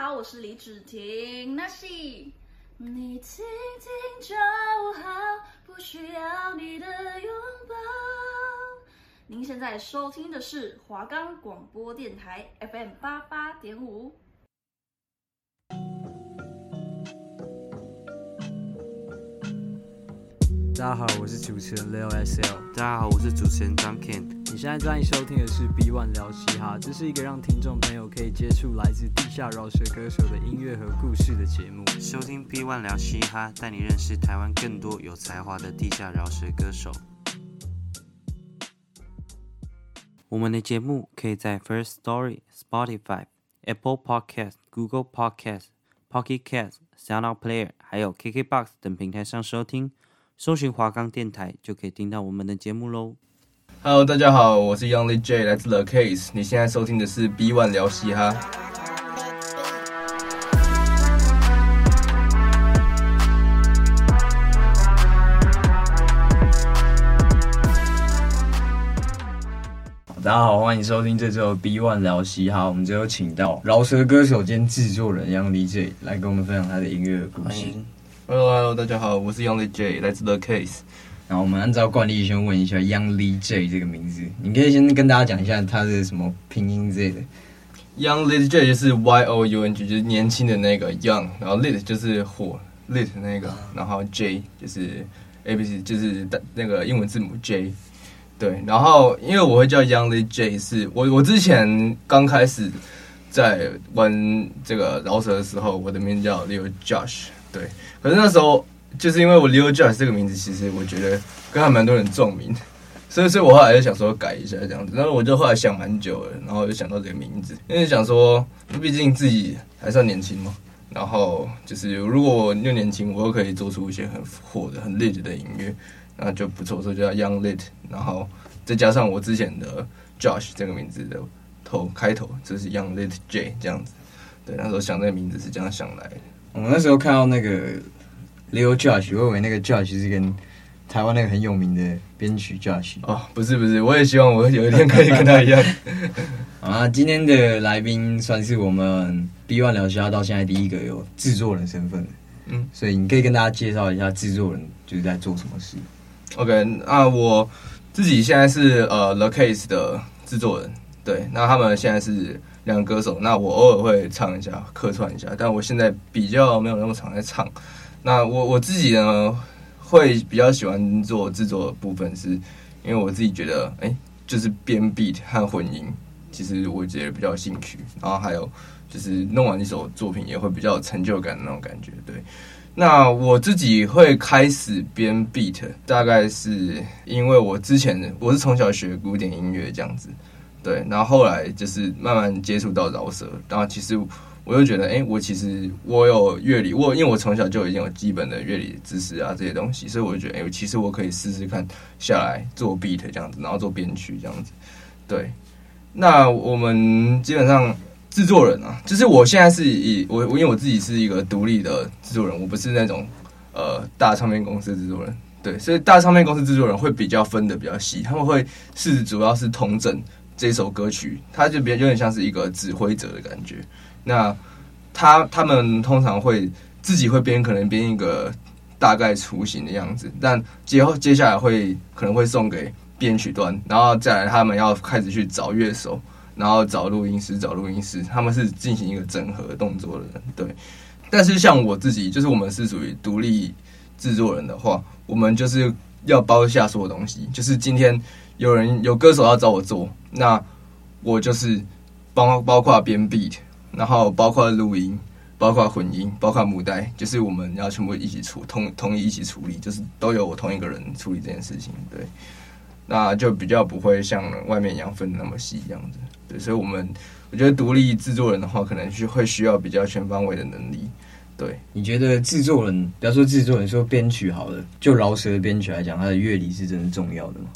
好，我是李芷婷，那是你听听就好，不需要你的拥抱。您现在收听的是华冈广播电台 FM 八八点五。大家好，我是主持人 Leo SL。大家好，我是主持人张 Ken。你现在正在收听的是 B One 聊嘻哈，这是一个让听众朋友可以接触来自地下饶舌歌手的音乐和故事的节目。收听 B One 聊嘻哈，带你认识台湾更多有才华的地下饶舌歌手。我们的节目可以在 First Story、Spotify、Apple Podcast、Google Podcast、Pocket Cast、SoundOut Player，还有 KKBox 等平台上收听。搜寻华冈电台就可以听到我们的节目喽。Hello，大家好，我是 Young Lit J，来自 The Case。你现在收听的是 B One 聊嘻哈。大家好，欢迎收听这周 B One 聊嘻哈。我们最后请到饶舌歌手兼制作人 Young Lit J 来跟我们分享他的音乐故事。Hello，Hello，大家好，我是 Young Lit J，来自 The Case。然后我们按照惯例先问一下 Young Lee J 这个名字，你可以先跟大家讲一下他的什么拼音之类的。Young Lee J 就是 Y O U N G，就是年轻的那个 Young，然后 Lit 就是火 Lit 那个，然后 J 就是 A B C，就是那个英文字母 J。对，然后因为我会叫 Young Lee J，是我我之前刚开始在玩这个饶舌的时候，我的名字叫 Leo Josh。对，可是那时候就是因为我 Leo Josh 这个名字，其实我觉得跟还蛮多人撞名，所以所以我后来就想说改一下这样子。然后我就后来想蛮久了，然后就想到这个名字，因为想说，毕竟自己还算年轻嘛。然后就是如果我又年轻，我又可以做出一些很火的、很 lit 的音乐，那就不错，所以就叫 Young Lit。然后再加上我之前的 Josh 这个名字的头开头，就是 Young Lit J 这样子。对，那时候想这个名字是这样想来的。我那时候看到那个 Leo Josh，我以为那个 Josh 是跟台湾那个很有名的编曲 Josh 哦，不是不是，我也希望我有一天可以跟他一样。啊，今天的来宾算是我们 B One 聊家到现在第一个有制作人身份的，嗯，所以你可以跟大家介绍一下制作人就是在做什么事。OK，那，我自己现在是呃 The Case 的制作人，对，那他们现在是。两个歌手，那我偶尔会唱一下，客串一下，但我现在比较没有那么常在唱。那我我自己呢，会比较喜欢做制作的部分是，因为我自己觉得，哎、就是编 beat 和混音，其实我觉得比较有兴趣。然后还有就是弄完一首作品也会比较有成就感的那种感觉。对，那我自己会开始编 beat，大概是因为我之前我是从小学古典音乐这样子。对，然后后来就是慢慢接触到饶舌，然后其实我就觉得，哎，我其实我有乐理，我因为我从小就已经有基本的乐理知识啊这些东西，所以我就觉得，哎，其实我可以试试看下来做 beat 这样子，然后做编曲这样子。对，那我们基本上制作人啊，就是我现在是以我我因为我自己是一个独立的制作人，我不是那种呃大唱片公司制作人，对，所以大唱片公司制作人会比较分得比较细，他们会是主要是统整。这首歌曲，它就比较有点像是一个指挥者的感觉。那他他们通常会自己会编，可能编一个大概雏形的样子，但接后接下来会可能会送给编曲端，然后再来他们要开始去找乐手，然后找录音师，找录音师，他们是进行一个整合动作的。对，但是像我自己，就是我们是属于独立制作人的话，我们就是要包下所有东西，就是今天。有人有歌手要找我做，那我就是包包括编 beat，然后包括录音，包括混音，包括母带，就是我们要全部一起处同同一一起处理，就是都由我同一个人处理这件事情。对，那就比较不会像外面一样分的那么细这样子。对，所以我们我觉得独立制作人的话，可能是会需要比较全方位的能力。对，你觉得制作人，比方说制作人说编曲好了，就饶舌的编曲来讲，他的乐理是真的重要的吗？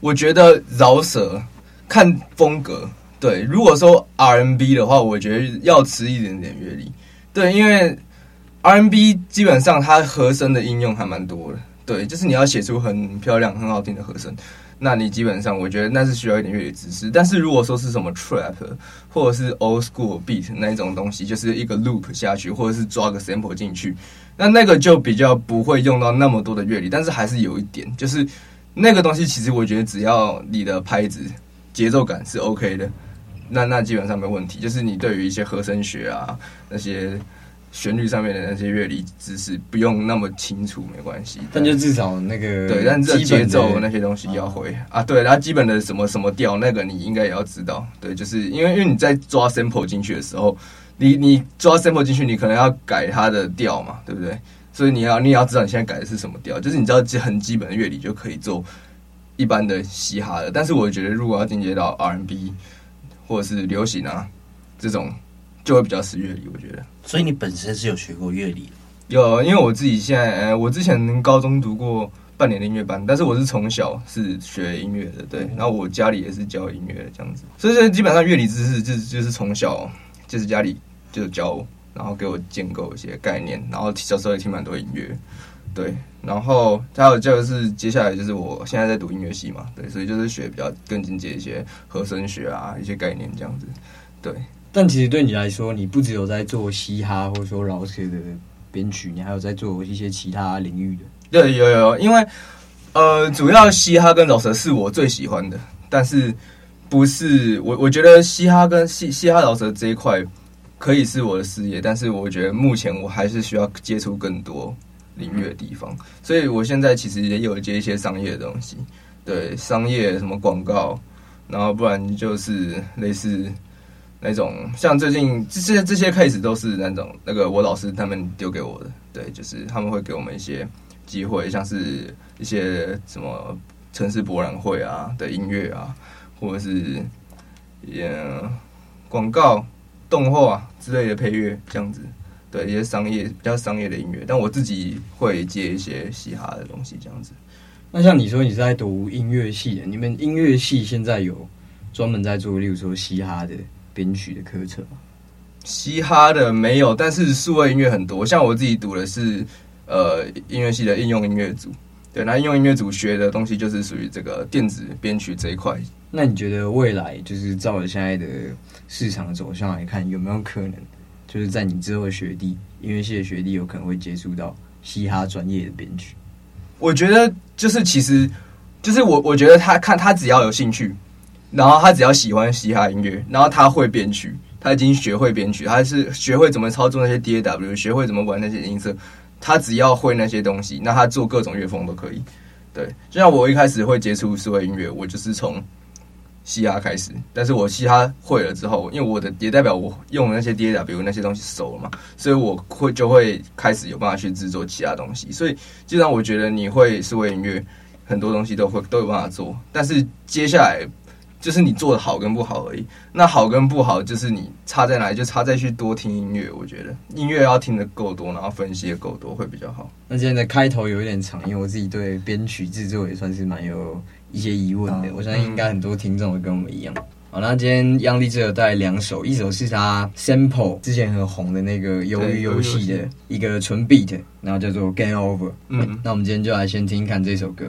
我觉得饶舌看风格，对。如果说 R&B 的话，我觉得要吃一点点乐理，对，因为 R&B 基本上它和声的应用还蛮多的，对，就是你要写出很漂亮、很好听的和声。那你基本上我觉得那是需要一点乐理知识。但是如果说是什么 trap 或者是 old school beat 那一种东西，就是一个 loop 下去，或者是抓个 sample 进去，那那个就比较不会用到那么多的乐理，但是还是有一点，就是那个东西其实我觉得只要你的拍子节奏感是 OK 的，那那基本上没问题。就是你对于一些和声学啊那些。旋律上面的那些乐理知识不用那么清楚，没关系。但就至少那个对，但这节奏那些东西要会啊。对，然后基本的什么什么调，那个你应该也要知道。对，就是因为因为你在抓 sample 进去的时候，你你抓 sample 进去，你可能要改它的调嘛，对不对？所以你要你也要知道你现在改的是什么调，就是你知道很基本的乐理就可以做一般的嘻哈的。但是我觉得如果要进阶到 R&B 或者是流行啊这种。就会比较吃乐理，我觉得。所以你本身是有学过乐理的？有，因为我自己现在，呃，我之前高中读过半年的音乐班，但是我是从小是学音乐的，对。然后我家里也是教音乐的这样子，所以现在基本上乐理知识就是就是从小就是家里就教我，然后给我建构一些概念，然后小时候也听蛮多音乐，对。然后还有就是接下来就是我现在在读音乐系嘛，对，所以就是学比较更进阶一些和声学啊，一些概念这样子，对。但其实对你来说，你不只有在做嘻哈或者说饶舌的编曲，你还有在做一些其他领域的。对，有有，因为呃，主要嘻哈跟饶舌是我最喜欢的，但是不是我我觉得嘻哈跟嘻嘻哈饶舌这一块可以是我的事业，但是我觉得目前我还是需要接触更多领域的地方，所以我现在其实也有接一些商业的东西，对，商业什么广告，然后不然就是类似。那种像最近这些这些 case 都是那种那个我老师他们丢给我的，对，就是他们会给我们一些机会，像是一些什么城市博览会啊的音乐啊，或者是也广告、动画之类的配乐这样子，对，一些商业比较商业的音乐，但我自己会接一些嘻哈的东西这样子。那像你说你是在读音乐系的，你们音乐系现在有专门在做，例如说嘻哈的？编曲的课程吗，嘻哈的没有，但是数位音乐很多。像我自己读的是呃音乐系的应用音乐组，对，那应用音乐组学的东西就是属于这个电子编曲这一块。那你觉得未来就是照着现在的市场走向来看，有没有可能就是在你之后的学弟音乐系的学弟有可能会接触到嘻哈专业的编曲？我觉得就是其实就是我我觉得他看他只要有兴趣。然后他只要喜欢嘻哈音乐，然后他会编曲，他已经学会编曲，他是学会怎么操作那些 DAW，学会怎么玩那些音色，他只要会那些东西，那他做各种乐风都可以。对，就像我一开始会接触数位音乐，我就是从嘻哈开始，但是我嘻哈会了之后，因为我的也代表我用那些 DAW 那些东西熟了嘛，所以我会就会开始有办法去制作其他东西。所以既然我觉得你会数位音乐，很多东西都会都有办法做，但是接下来。就是你做的好跟不好而已，那好跟不好就是你差在哪里，就差在去多听音乐。我觉得音乐要听得够多，然后分析的够多会比较好。那今天的开头有一点长，因为我自己对编曲制作也算是蛮有一些疑问的。我相信应该很多听众会跟我们一样。好，那今天 Young Lee 有带来两首，一首是他 sample 之前很红的那个鱿鱼游戏的一个纯 beat，然后叫做 Game Over。嗯，那我们今天就来先听看这首歌。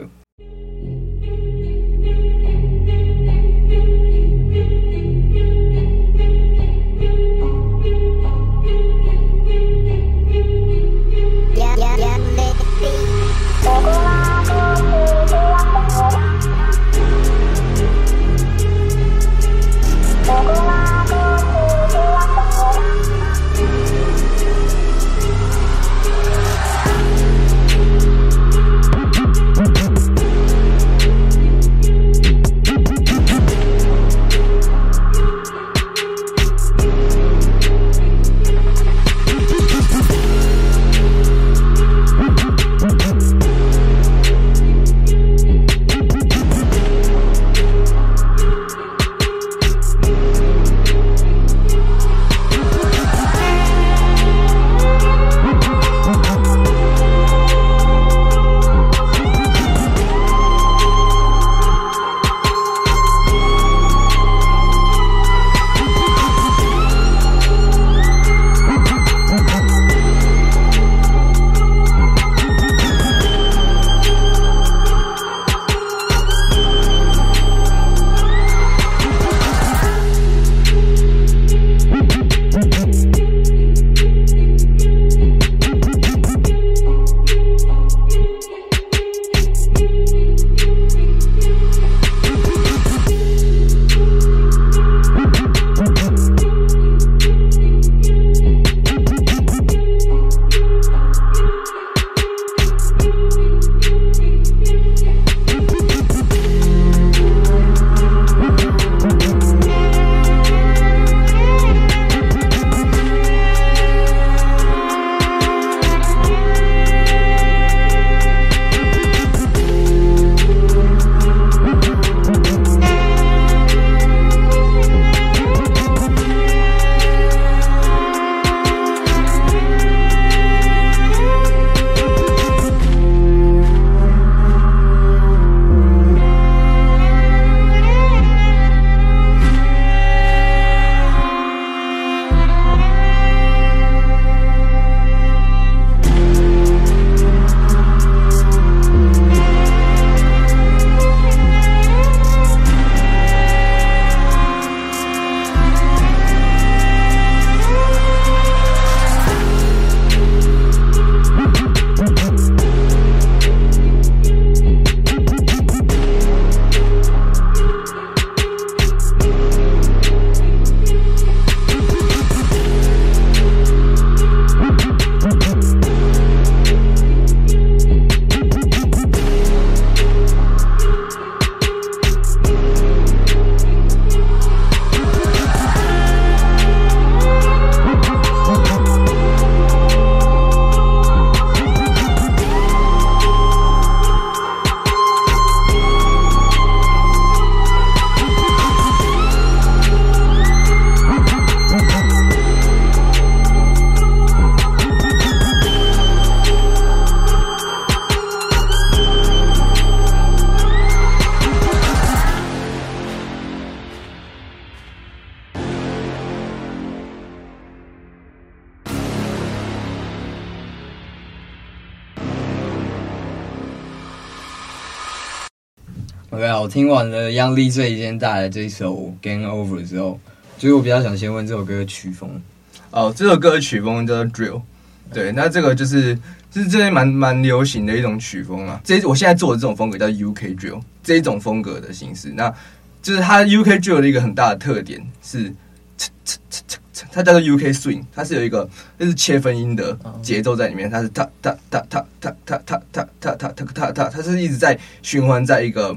听完了 Young Lee 最今天带来这一首《Game Over》之后，所以我比较想先问这首歌的曲风。哦，这首歌的曲风叫 Drill，对，那这个就是就是这边蛮蛮流行的一种曲风啊。这我现在做的这种风格叫 UK Drill，这一种风格的形式，那就是它 UK Drill 的一个很大的特点是。它叫做 UK Swing，它是有一个就是切分音的节奏在里面，它是哒哒哒哒哒哒哒哒哒哒哒哒哒，它是一直在循环在一个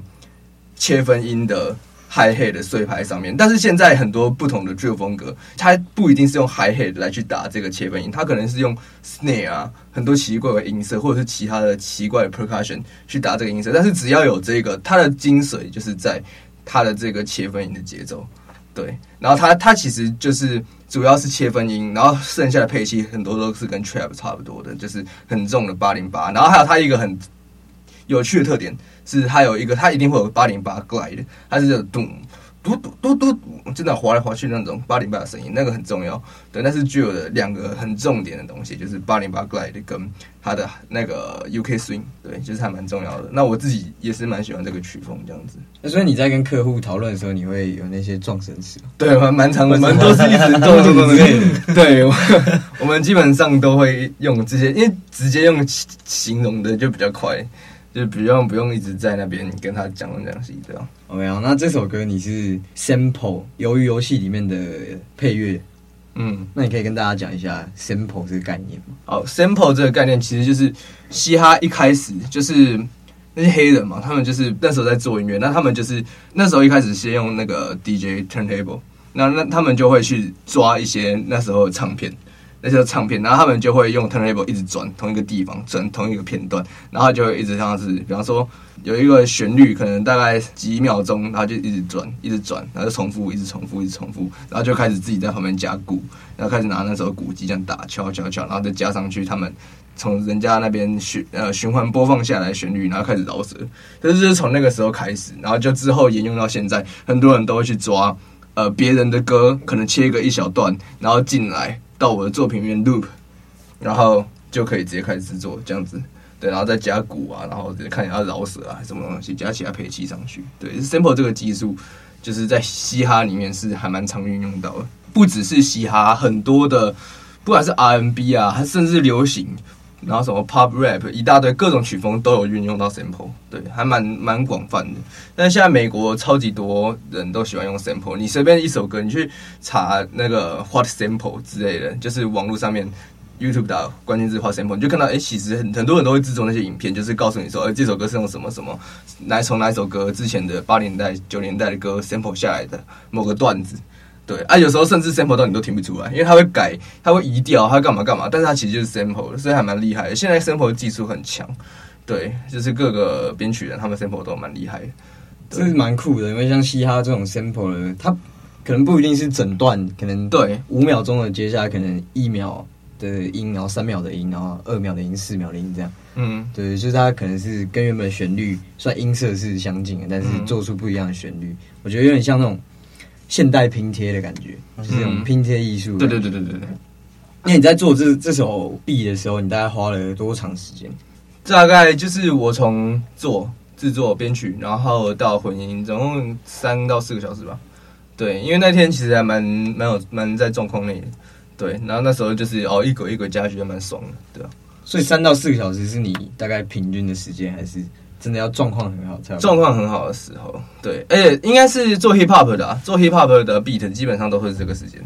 切分音的 Hi Hat 的碎拍上面。但是现在很多不同的 Drill 风格，它不一定是用 Hi Hat 来去打这个切分音，它可能是用 Snare 啊，很多奇怪的音色，或者是其他的奇怪的 Percussion 去打这个音色。但是只要有这个，它的精髓就是在它的这个切分音的节奏。对，然后它它其实就是主要是切分音，然后剩下的配器很多都是跟 trap 差不多的，就是很重的八零八。然后还有它一个很有趣的特点是，它有一个它一定会有八零八 glide，它是这种咚。嘟嘟嘟嘟，真的滑来滑去那种八零八的声音，那个很重要。对，那是具有的两个很重点的东西，就是八零八 glide 跟它的那个 UK swing，对，就是还蛮重要的。那我自己也是蛮喜欢这个曲风这样子。那所以你在跟客户讨论的时候，你会有那些撞声词？对，蛮蛮长的，蛮都是一直动动动的。对，我们基本上都会用这些，因为直接用形容的就比较快。就不用不用一直在那边跟他讲东讲西这样？OK 啊，那这首歌你是 sample 由于游戏里面的配乐，嗯，那你可以跟大家讲一下 sample 这个概念吗？好，sample 这个概念其实就是嘻哈一开始就是那些黑人嘛，他们就是那时候在做音乐，那他们就是那时候一开始先用那个 DJ turntable，那那他们就会去抓一些那时候的唱片。那些唱片，然后他们就会用 turntable 一直转同一个地方，转同一个片段，然后就会一直像是，比方说有一个旋律，可能大概几秒钟，然后就一直转，一直转，然后就重复，一直重复，一直重复，然后就开始自己在旁边加鼓，然后开始拿那首鼓机这样打，敲敲敲，然后再加上去他们从人家那边循呃循环播放下来旋律，然后开始饶舌，这就是从那个时候开始，然后就之后沿用到现在，很多人都会去抓呃别人的歌，可能切一个一小段，然后进来。到我的作品里面 loop，然后就可以直接开始制作这样子，对，然后再加鼓啊，然后直接看一下饶舌啊，什么东西加其他配器上去，对，sample 这个技术就是在嘻哈里面是还蛮常运用到的，不只是嘻哈，很多的不管是 RNB 啊，还甚至流行。然后什么 pop rap 一大堆各种曲风都有运用到 sample，对，还蛮蛮广泛的。但现在美国超级多人都喜欢用 sample，你随便一首歌，你去查那个 what sample 之类的，就是网络上面 YouTube 打关键字 what sample，你就看到，哎，其实很很多人都会制作那些影片，就是告诉你说，哎，这首歌是用什么什么，来从哪首歌之前的八年代九年代的歌 sample 下来的某个段子。对啊，有时候甚至 sample 到你都听不出来，因为它会改，它会移调，它会干嘛干嘛，但是它其实就是 sample，所以还蛮厉害的。现在 sample 技术很强，对，就是各个编曲人他们 sample 都蛮厉害的，这是蛮酷的。因为像嘻哈这种 sample 的，它可能不一定是整段，可能对五秒钟的接下来可能一秒的音，然后三秒的音，然后二秒的音，四秒的音这样。嗯，对，就是它可能是跟原本旋律虽然音色是相近的，但是做出不一样的旋律，嗯、我觉得有点像那种。现代拼贴的感觉，就是这种拼贴艺术。对对对对对对。那你在做这这首 beat 的时候，你大概花了多长时间？大概就是我从做制作、编曲，然后到混音，总共三到四个小时吧。对，因为那天其实还蛮蛮有蛮在状况内的。对，然后那时候就是哦一轨一轨加，觉得蛮爽的，对啊。所以三到四个小时是你大概平均的时间，还是？真的要状况很好才有状况很好的时候，对，而且应该是做 hip hop 的啊，做 hip hop 的 beat 基本上都会是这个时间，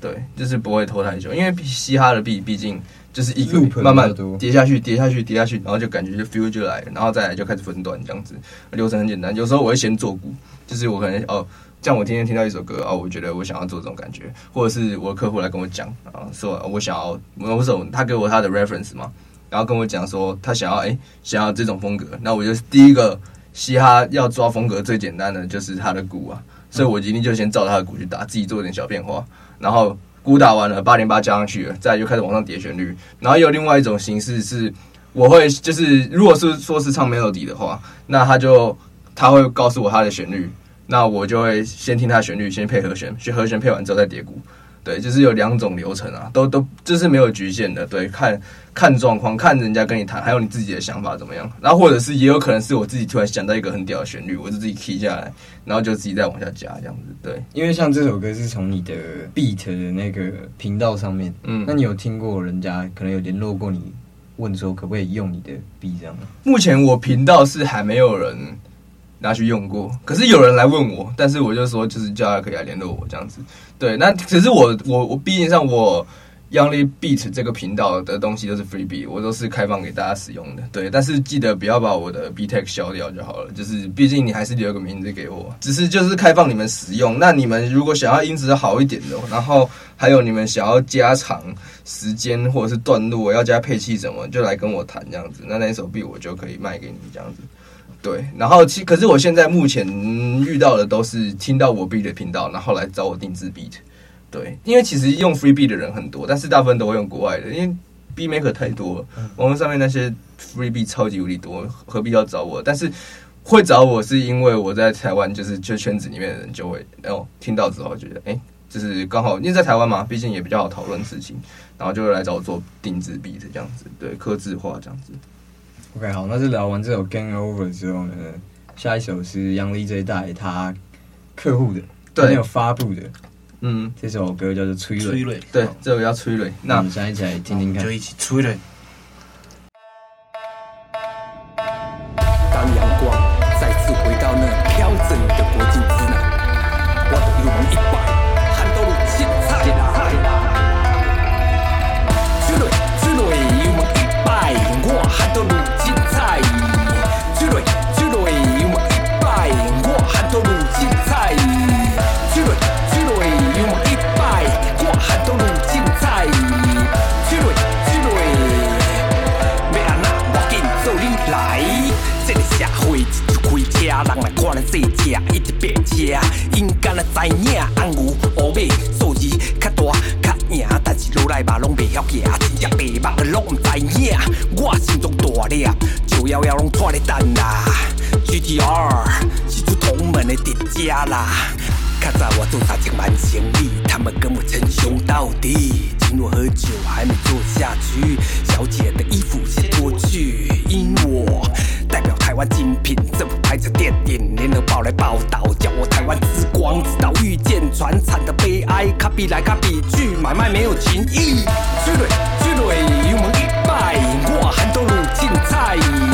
对，就是不会拖太久，因为嘻哈的 beat 毕竟就是一个慢慢叠下去，叠下去，叠下去，然后就感觉就 feel 就来了，然后再来就开始分段这样子，流程很简单。有时候我会先做鼓，就是我可能哦，像我今天听到一首歌哦，我觉得我想要做这种感觉，或者是我的客户来跟我讲啊，说我想要，我说他给我他的 reference 嘛。然后跟我讲说，他想要哎，想要这种风格。那我就第一个嘻哈要抓风格最简单的就是他的鼓啊，所以我一定就先照他的鼓去打，自己做一点小变化。然后鼓打完了，八零八加上去，再就开始往上叠旋律。然后有另外一种形式是，我会就是如果是说是唱 melody 的话，那他就他会告诉我他的旋律，那我就会先听他旋律，先配和弦，学和弦配完之后再叠鼓。对，就是有两种流程啊，都都这是没有局限的，对，看看状况，看人家跟你谈，还有你自己的想法怎么样，然后或者是也有可能是我自己突然想到一个很屌的旋律，我就自己 key 下来，然后就自己再往下加这样子，对，因为像这首歌是从你的 beat 的那个频道上面，嗯，那你有听过人家可能有联络过你，问说可不可以用你的 beat 这样吗？目前我频道是还没有人。拿去用过，可是有人来问我，但是我就说就是叫他可以来联络我这样子。对，那可是我我我毕竟上我 Youngly Beat 这个频道的东西都是 Free Beat，我都是开放给大家使用的。对，但是记得不要把我的 B tag 消掉就好了。就是毕竟你还是留个名字给我，只是就是开放你们使用。那你们如果想要音质好一点的，然后还有你们想要加长时间或者是段落，要加配器什么，就来跟我谈这样子。那那一首 B 我就可以卖给你这样子。对，然后其可是我现在目前遇到的都是听到我 beat 的频道，然后来找我定制 beat。对，因为其实用 free beat 的人很多，但是大部分都会用国外的，因为 beat maker 太多了，网络上面那些 free beat 超级无敌多，何必要找我？但是会找我是因为我在台湾，就是就圈子里面的人就会哦听到之后觉得哎，就是刚好因为在台湾嘛，毕竟也比较好讨论事情，然后就会来找我做定制 beat 这样子，对，客制化这样子。OK，好，那就聊完这首《Game Over》之后呢，下一首是 Young Lee 这一代他客户的，对，没有发布的，嗯，这首歌叫做《催泪》，对，这首叫《催泪》，那我们现在一起来听听看，就一起催泪。知影红牛乌马做伊较大较赢，但是落来嘛拢袂晓行，真正白目个拢毋知影，我心中大粒，就幺幺拢拖咧等啦。GTR 是出同门的迪家啦，较早我做三千万生意，他们跟我称兄道弟。请我喝酒还没坐下去，小姐的衣服先脱去，因我。台湾精品，政府拍着电影，联合报来报道，叫我台湾之光，直到遇见船产的悲哀。卡比来卡比去，买卖没有情义。追蕊追蕊，勇门一拜，我韩都鲁进菜。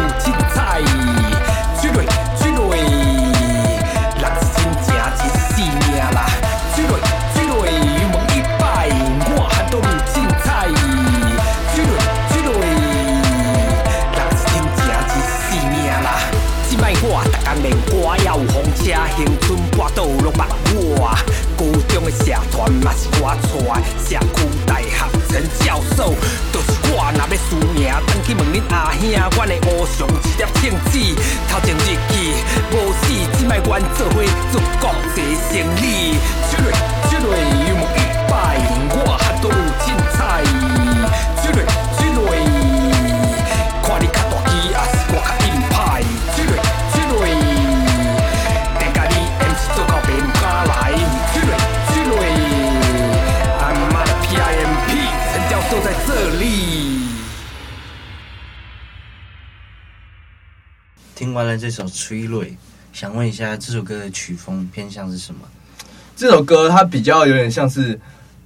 社团嘛是我带，社区大学陈教授，就是我若要输赢，当去问恁阿兄，阮的乌熊一粒圣子，头前日记无死，即摆阮做伙做国际生意。了这首《催泪》，想问一下，这首歌的曲风偏向是什么？这首歌它比较有点像是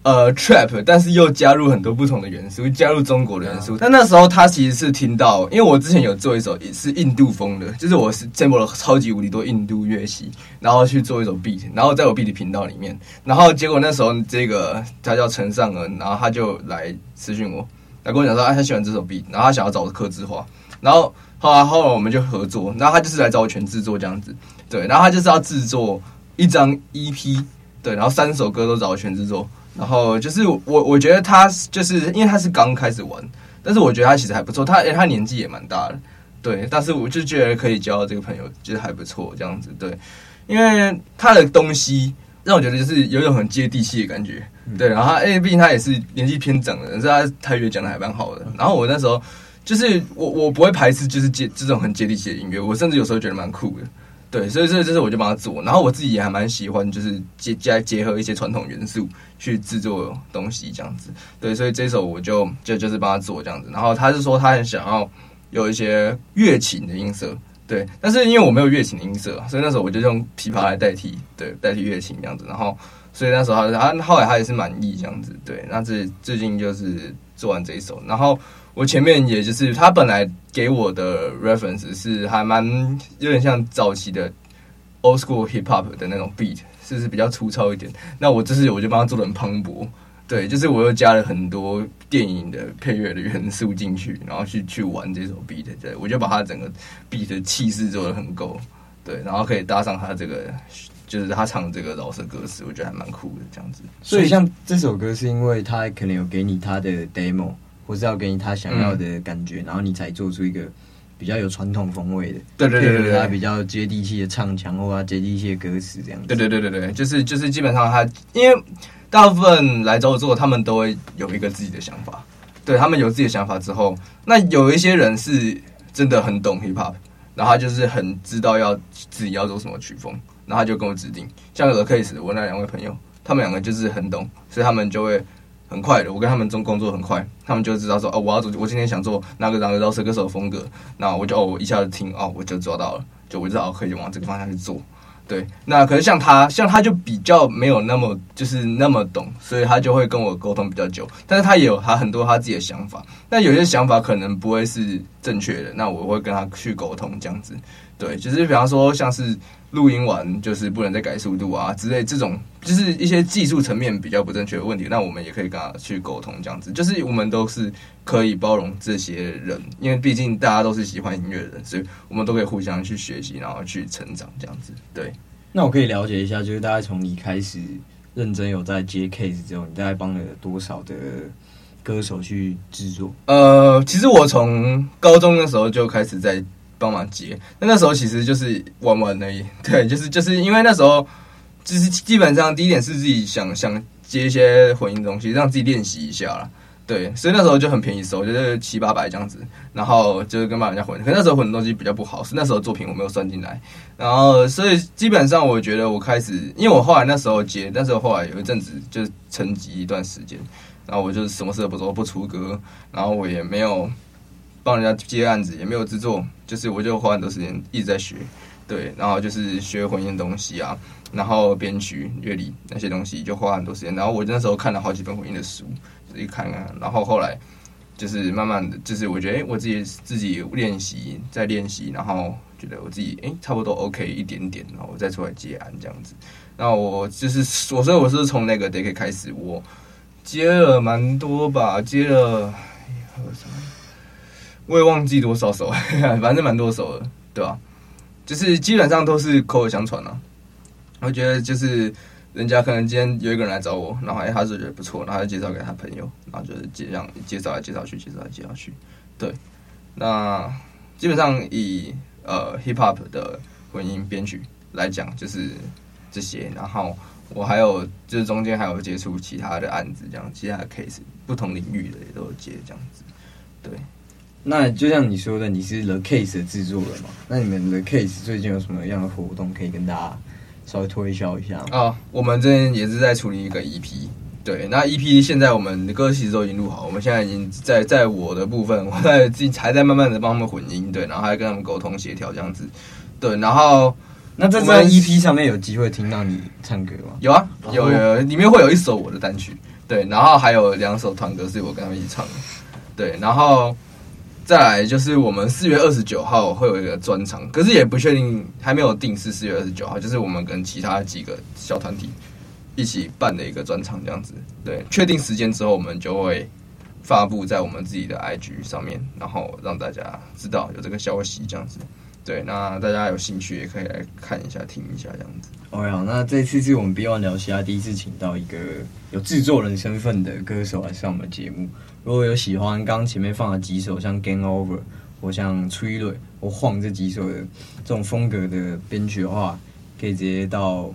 呃 trap，但是又加入很多不同的元素，加入中国的元素。但那时候他其实是听到，因为我之前有做一首也是印度风的，就是我是 sample 了超级无敌多印度乐器，然后去做一首 beat，然后在我 beat 频道里面，然后结果那时候这个他叫陈尚恩，然后他就来私讯我，来跟我讲说，哎，他喜欢这首 beat，然后他想要找我刻字化，然后后来后来我们就合作，然后他就是来找我全制作这样子，对，然后他就是要制作一张 EP，对，然后三首歌都找我全制作。然后就是我，我觉得他就是因为他是刚开始玩，但是我觉得他其实还不错。他诶，他年纪也蛮大的，对。但是我就觉得可以交到这个朋友，觉得还不错这样子，对。因为他的东西让我觉得就是有一种很接地气的感觉，对。然后他，诶，毕竟他也是年纪偏长的，所以他台语讲的还蛮好的。然后我那时候就是我我不会排斥就是接这种很接地气的音乐，我甚至有时候觉得蛮酷的。对，所以这这是我就帮他做，然后我自己也还蛮喜欢，就是结加结合一些传统元素去制作东西这样子。对，所以这首我就就就是帮他做这样子。然后他是说他很想要有一些乐琴的音色，对，但是因为我没有乐琴的音色，所以那时候我就用琵琶来代替，对，代替乐琴这样子。然后所以那时候他他后来他也是满意这样子，对。那这最近就是做完这一首，然后。我前面也就是他本来给我的 reference 是还蛮有点像早期的 old school hip hop 的那种 beat，是不是比较粗糙一点？那我这次我就帮他做的很磅礴，对，就是我又加了很多电影的配乐的元素进去，然后去去玩这首 beat，对，我就把他整个 beat 的气势做的很够，对，然后可以搭上他这个就是他唱这个饶舌歌词，我觉得还蛮酷的这样子。所以像这首歌是因为他可能有给你他的 demo。或是要给你他想要的感觉，嗯、然后你才做出一个比较有传统风味的，对对对对，他比较接地气的唱腔或者接地气的歌词这样子。对对对对对，就是就是基本上他，因为大部分来找我做，他们都会有一个自己的想法。对，他们有自己的想法之后，那有一些人是真的很懂 hip hop，然后他就是很知道要自己要做什么曲风，然后他就跟我指定。像 The Case，我那两位朋友，他们两个就是很懂，所以他们就会。很快的，我跟他们中工作很快，他们就知道说哦，我要做，我今天想做哪个哪个饶舌歌手的风格，那我就哦，我一下子听哦，我就做到了，就我知道可以往这个方向去做。对，那可是像他，像他就比较没有那么就是那么懂，所以他就会跟我沟通比较久，但是他也有他很多他自己的想法，但有些想法可能不会是正确的，那我会跟他去沟通这样子。对，就是比方说像是。录音完就是不能再改速度啊之类，这种就是一些技术层面比较不正确的问题，那我们也可以跟他去沟通，这样子就是我们都是可以包容这些人，因为毕竟大家都是喜欢音乐的人，所以我们都可以互相去学习，然后去成长，这样子。对，那我可以了解一下，就是大概从你开始认真有在接 case 之后，你大概帮了多少的歌手去制作？呃，其实我从高中的时候就开始在。帮忙接，那那时候其实就是玩玩而已，对，就是就是因为那时候，就是基本上第一点是自己想想接一些混音东西，让自己练习一下啦，对，所以那时候就很便宜收，就是七八百这样子，然后就是跟帮人家混，可那时候混的东西比较不好，是那时候作品我没有算进来，然后所以基本上我觉得我开始，因为我后来那时候接，那时候后来有一阵子就是沉寂一段时间，然后我就什么事都不做，不出歌，然后我也没有。帮人家接案子也没有制作，就是我就花很多时间一直在学，对，然后就是学混音东西啊，然后编曲、乐理那些东西就花很多时间。然后我那时候看了好几本混音的书，自己看看，然后后来就是慢慢的就是我觉得，哎，我自己自己练习再练习，然后觉得我自己哎差不多 OK 一点点，然后我再出来接案这样子。那我就是我说我是从那个 Decade 开始，我接了蛮多吧，接了还有什么？我也忘记多少首，反正蛮多首的，对吧？就是基本上都是口耳相传啊。我觉得就是人家可能今天有一个人来找我，然后哎，他是觉得不错，然后就介绍给他朋友，然后就是这样介绍来介绍去，介绍来介绍去。对，那基本上以呃 hip hop 的混音编曲来讲，就是这些。然后我还有就是中间还有接触其他的案子，这样其他的 case，不同领域的也都有接这样子，对。那就像你说的，你是 The Case 的制作人嘛？那你们 The Case 最近有什么样的活动可以跟大家稍微推销一下啊、哦？我们这边也是在处理一个 EP，对，那 EP 现在我们的歌其实都已经录好，我们现在已经在在我的部分，我在自己还在慢慢的帮他们混音，对，然后还跟他们沟通协调这样子，对，然后那在这张 EP 上面有机会听到你唱歌吗？有啊，有有，有，里面会有一首我的单曲。对，然后还有两首团歌是我跟他们一起唱的，对，然后再来就是我们四月二十九号会有一个专场，可是也不确定，还没有定是四月二十九号，就是我们跟其他几个小团体一起办的一个专场这样子，对，确定时间之后我们就会发布在我们自己的 IG 上面，然后让大家知道有这个消息这样子。对，那大家有兴趣也可以来看一下、听一下这样子。好，那这次是我们 B One 聊嘻哈第一次请到一个有制作人身份的歌手来上我们节目。如果有喜欢刚前面放的几首，像 Game Over 或像催泪或晃这几首的这种风格的编曲的话，可以直接到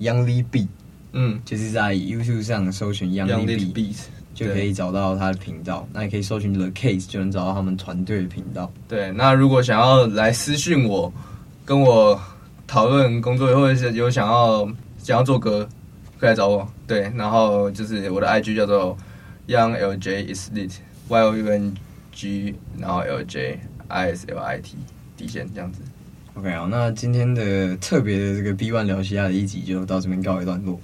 Young Lee Beat，嗯，就是在 YouTube 上搜寻 Young Lee Beat。就可以找到他的频道，那也可以搜寻 The Case，就能找到他们团队的频道。对，那如果想要来私讯我，跟我讨论工作，或者是有想要想要做歌，可以来找我。对，然后就是我的 IG 叫做 Young LJ is lit，Y O U N G，然后 L J I S L I T 底线这样子。OK，啊，那今天的特别的这个 B One 聊西亚的一集就到这边告一段落。